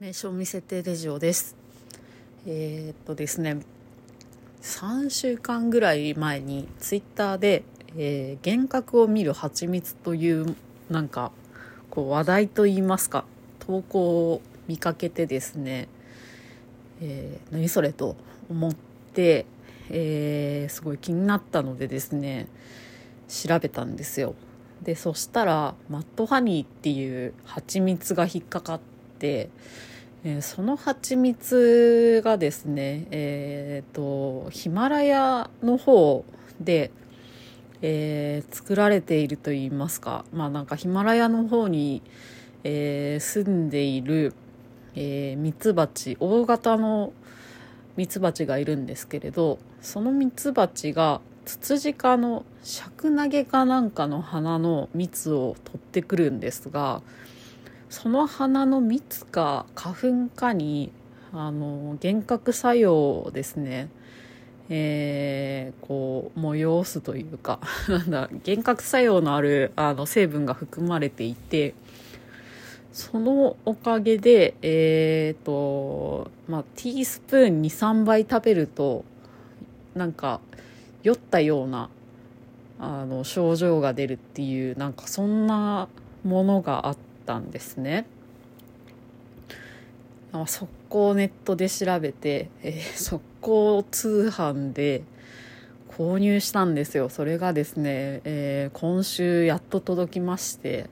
名称見せてレジオです。えー、っとですね3週間ぐらい前にツイッターで、えー、幻覚を見る蜂蜜というなんかこう話題といいますか投稿を見かけてですね、えー、何それと思って、えー、すごい気になったのでですね調べたんですよ。でそしたらマットハニーっていう蜂蜜が引っかかってて、えー、その蜂蜜がですね、えーと、ヒマラヤの方で、えー、作られているといいますか、まあ、なんかヒマラヤの方に、えー、住んでいる、えー、ミツバチ大型のミツバチがいるんですけれどそのミツバチがツツジ科のシャクナゲかなんかの花の蜜を取ってくるんですがその花の蜜か花粉かにあの幻覚作用をですねえー、こう催すというか なんだ幻覚作用のあるあの成分が含まれていてそのおかげでえ、ー、とまあティースプーン23杯食べるとなんか酔ったようなあの症状が出るっていうなんかそんなものがあってったんですね。速攻ネットで調べて、えー、速攻通販で購入したんですよそれがですね、えー、今週やっと届きまして、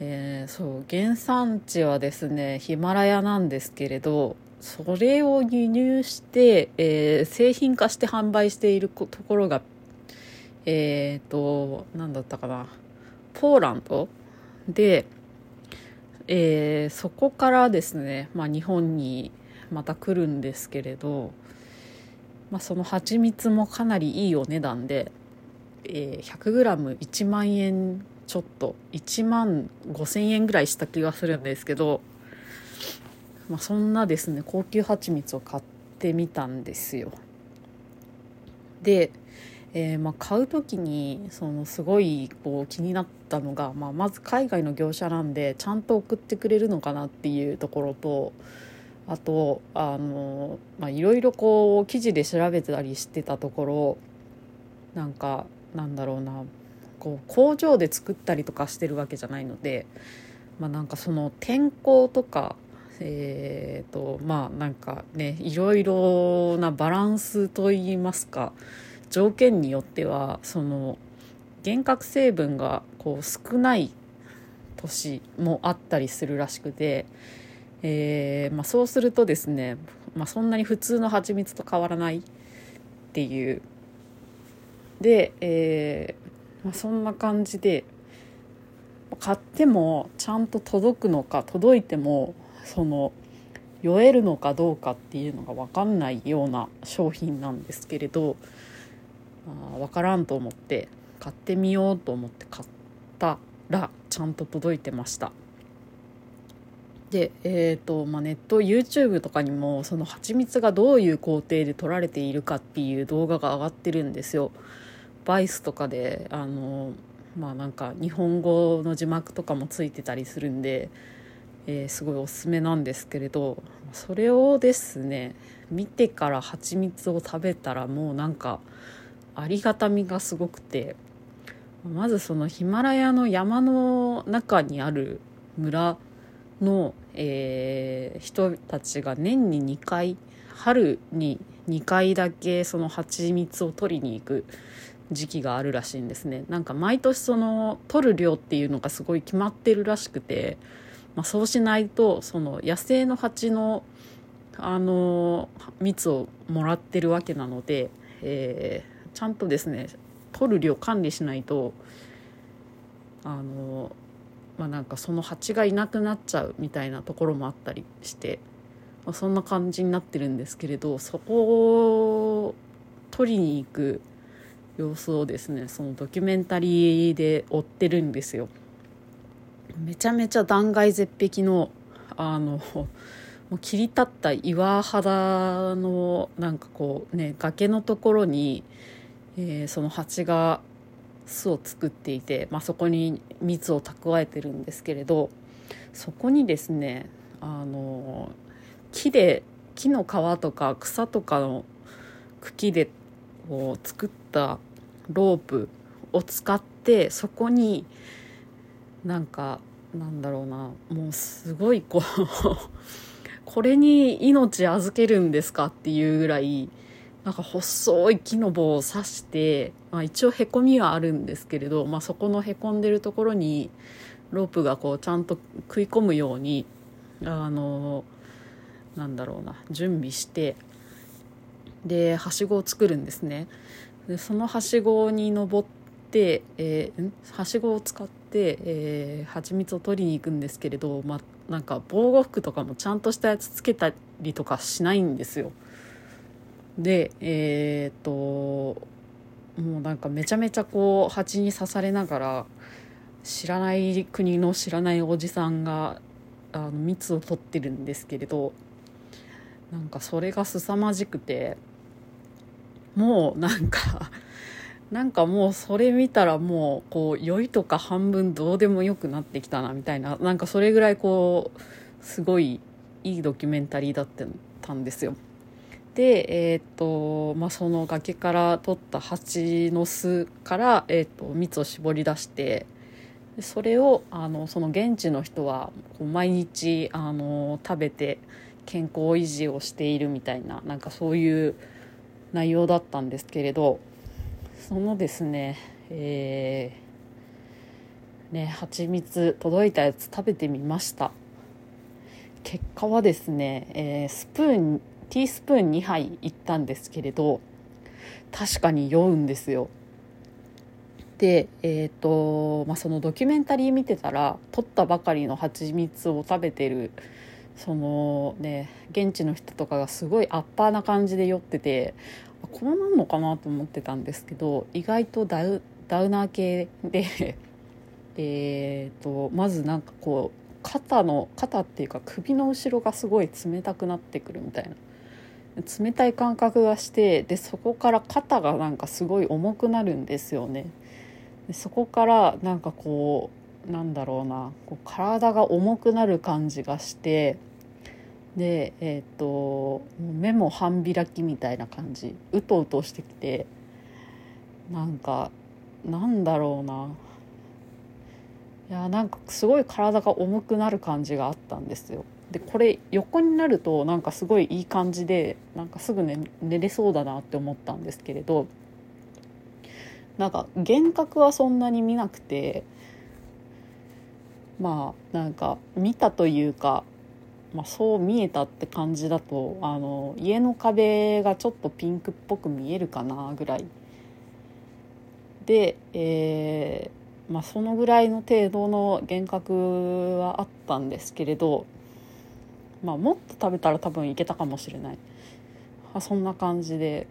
えー、そう原産地はですねヒマラヤなんですけれどそれを輸入して、えー、製品化して販売しているところがえっ、と何だったかなポーランドでえー、そこからですね、まあ、日本にまた来るんですけれど、まあ、その蜂蜜もかなりいいお値段で、えー、100g1 万円ちょっと1万5000円ぐらいした気がするんですけど、まあ、そんなですね高級蜂蜜を買ってみたんですよ。でえー、まあ、買う時にそのすごいこう気になったのが、まあ、まず海外の業者なんでちゃんと送ってくれるのかなっていうところとあとあの、まあ、いろいろこう記事で調べたりしてたところなんかなんだろうなこう工場で作ったりとかしてるわけじゃないので、まあ、なんかその天候とかえーとまあなんかねいろいろなバランスといいますか条件によってはその幻覚成分がこう少ない年もあったりするらしくて、えーまあ、そうするとですね、まあ、そんなに普通の蜂蜜と変わらないっていう。で、えーまあ、そんな感じで買ってもちゃんと届くのか届いてもその酔えるのかどうかっていうのが分かんないような商品なんですけれどあ分からんと思って買ってみようと思って買ったらちゃんと届いてました。でえーとまあ、ネット YouTube とかにもその蜂蜜がどういう工程で取られているかっていう動画が上がってるんですよ。バイスとかであのまあなんか日本語の字幕とかもついてたりするんで、えー、すごいおすすめなんですけれどそれをですね見てから蜂蜜を食べたらもうなんかありがたみがすごくてまずそのヒマラヤの山の中にある村の、えー、人たちが年に2回春に2回だけその蜂蜜を取りに行く時期があるらしいんですね。なんか毎年その取る量っていうのがすごい決まってるらしくて、まあ、そうしないとその野生の蜂のあの蜜をもらってるわけなので、えちゃんとですね取る量管理しないとあのまあなんかその蜂がいなくなっちゃうみたいなところもあったりして、まあ、そんな感じになってるんですけれどそこを取りに行く様子をですねそのドキュメンタリーで追ってるんですよ。めちゃめちゃ断崖絶壁のあのもう切り立った岩肌のなんかこうね崖のところにえー、その蜂が巣を作っていて、まあ、そこに蜜を蓄えてるんですけれどそこにですねあの木で木の皮とか草とかの茎でこう作ったロープを使ってそこになんかなんだろうなもうすごいこう これに命預けるんですかっていうぐらいなんか細い木の棒を刺して、まあ、一応へこみはあるんですけれど、まあ、そこのへこんでるところにロープがこうちゃんと食い込むようにあのなんだろうな準備してではしごを作るんですね。でそのはしごに登って、えー、はしごを使って、えー、蜂蜜を取りに行くんですけれど、まあ、なんか防護服とかもちゃんとしたやつつけたりとかしないんですよ。でえー、っともうなんかめちゃめちゃこう蜂に刺されながら知らない国の知らないおじさんがあの蜜を取ってるんですけれどなんかそれが凄まじくてもうなんか なんかもうそれ見たらもうこう酔いとか半分どうでもよくなってきたなみたいななんかそれぐらいこうすごいいいドキュメンタリーだったんですよ。で、えーとまあ、その崖から取った蜂の巣から、えーと、蜜を絞り出してそれをあのその現地の人は毎日あの食べて健康維持をしているみたいななんかそういう内容だったんですけれどそのですねえー、ね蜂蜜届いたやつ食べてみました。結果はですね、えー、スプーンティースプーン2杯いったんですけれど確かに酔うんですよ。でえっ、ー、とまあそのドキュメンタリー見てたら取ったばかりの蜂蜜を食べてるそのね現地の人とかがすごいアッパーな感じで酔っててこうなんのかなと思ってたんですけど意外とダウダウナー系で えーとまずなんかこう肩の肩っていうか首の後ろがすごい冷たくなってくるみたいな。冷たい感覚がしてでそこから肩がなんかすごい重くなるんですよね。でそこからなんかこうなんだろうなこう体が重くなる感じがしてでえっ、と目も半開きみたいな感じ。うとうとしてきてなんかなんだろうな。いやなんかすごい体が重くなる感じがあったんですよ。でこれ横になるとなんかすごいいい感じでなんかすぐ寝寝れそうだなって思ったんですけれどなんか幻覚はそんなに見なくてまあなんか見たというか、まあ、そう見えたって感じだとあの家の壁がちょっとピンクっぽく見えるかなぐらい。で、えーまあ、そのぐらいの程度の幻覚はあったんですけれどまあ、もっと食べたら多分いけたかもしれない。あそんな感じで。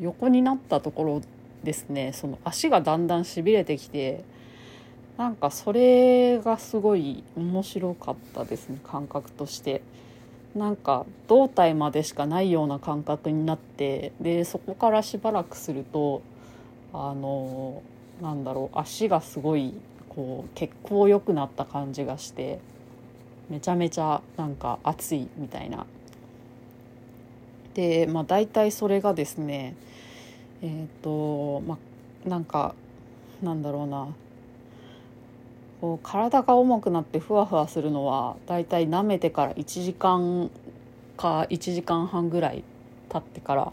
横になったところですね。その足がだんだんしびれてきてなんかそれがすごい面白かったですね。感覚として。なんか胴体までしかないような感覚になってでそこからしばらくするとあのなんだろう足がすごいこう血行良くなった感じがして。めちゃめちゃなんか暑いみたいな。でまあ大体それがですねえっ、ー、とまあなんかなんだろうな。こう体が重くなってふわふわするのは大体舐めてから1時間か1時間半ぐらい経ってから。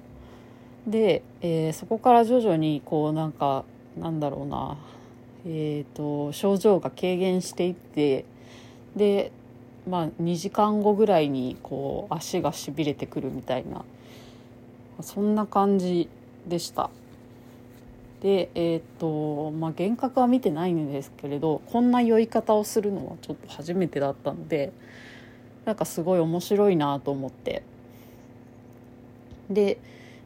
で、えー、そこから徐々にこうなんかなんだろうな。えーと症状が軽減していってでまあ、2時間後ぐらいにこう足がしびれてくるみたいな。そんな感じでした。でえっ、とまあ幻覚は見てないんですけれどこんな酔い方をするのはちょっと初めてだったのでなんかすごい面白いなと思って。で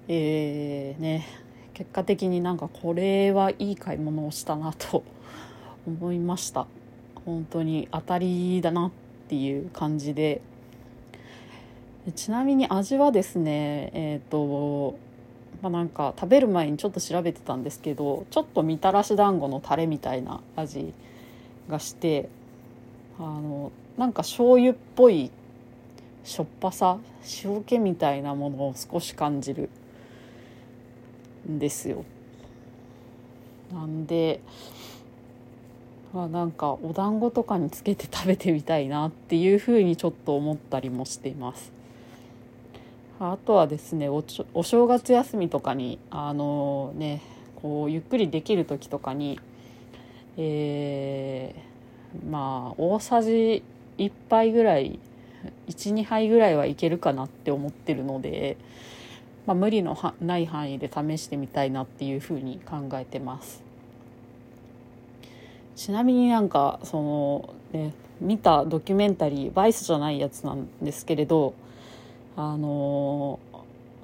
えー、ね結果的になんかこれはいい買い物をしたなと思いました。本当に当たりだなってっていう感じで。ちなみに味はですねえっ、ー、とまあ、なんか食べる前にちょっと調べてたんですけどちょっとみたらし団子のタレみたいな味がしてあのなんか醤油っぽいしょっぱさ塩気みたいなものを少し感じるんですよ。なんであなんかお団子とかにつけて食べてみたいなっていうふうにちょっと思ったりもしています。あとはですねおお正月休みとかにあのねこうゆっくりできる時とかにえー、まあ大さじ1杯ぐらい12杯ぐらいはいけるかなって思ってるので、まあ、無理のない範囲で試してみたいなっていうふうに考えてます。ちなみになんかその、ね、見たドキュメンタリーバイスじゃないやつなんですけれどあの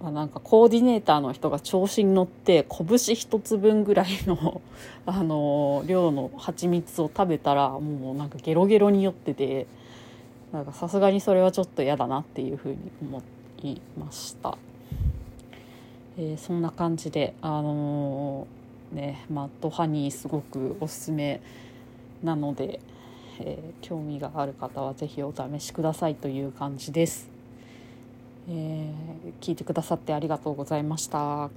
なんかコーディネーターの人が調子に乗って拳一つ分ぐらいの あの量の蜂蜜を食べたらもうなんかゲロゲロに酔っててなんかさすがにそれはちょっと嫌だなっていうふうに思いました、えー、そんな感じであのー、ねマッドハニーすごくおすすめなので、えー、興味がある方は是非お試しくださいという感じです、え聞いてくださってありがとうございました。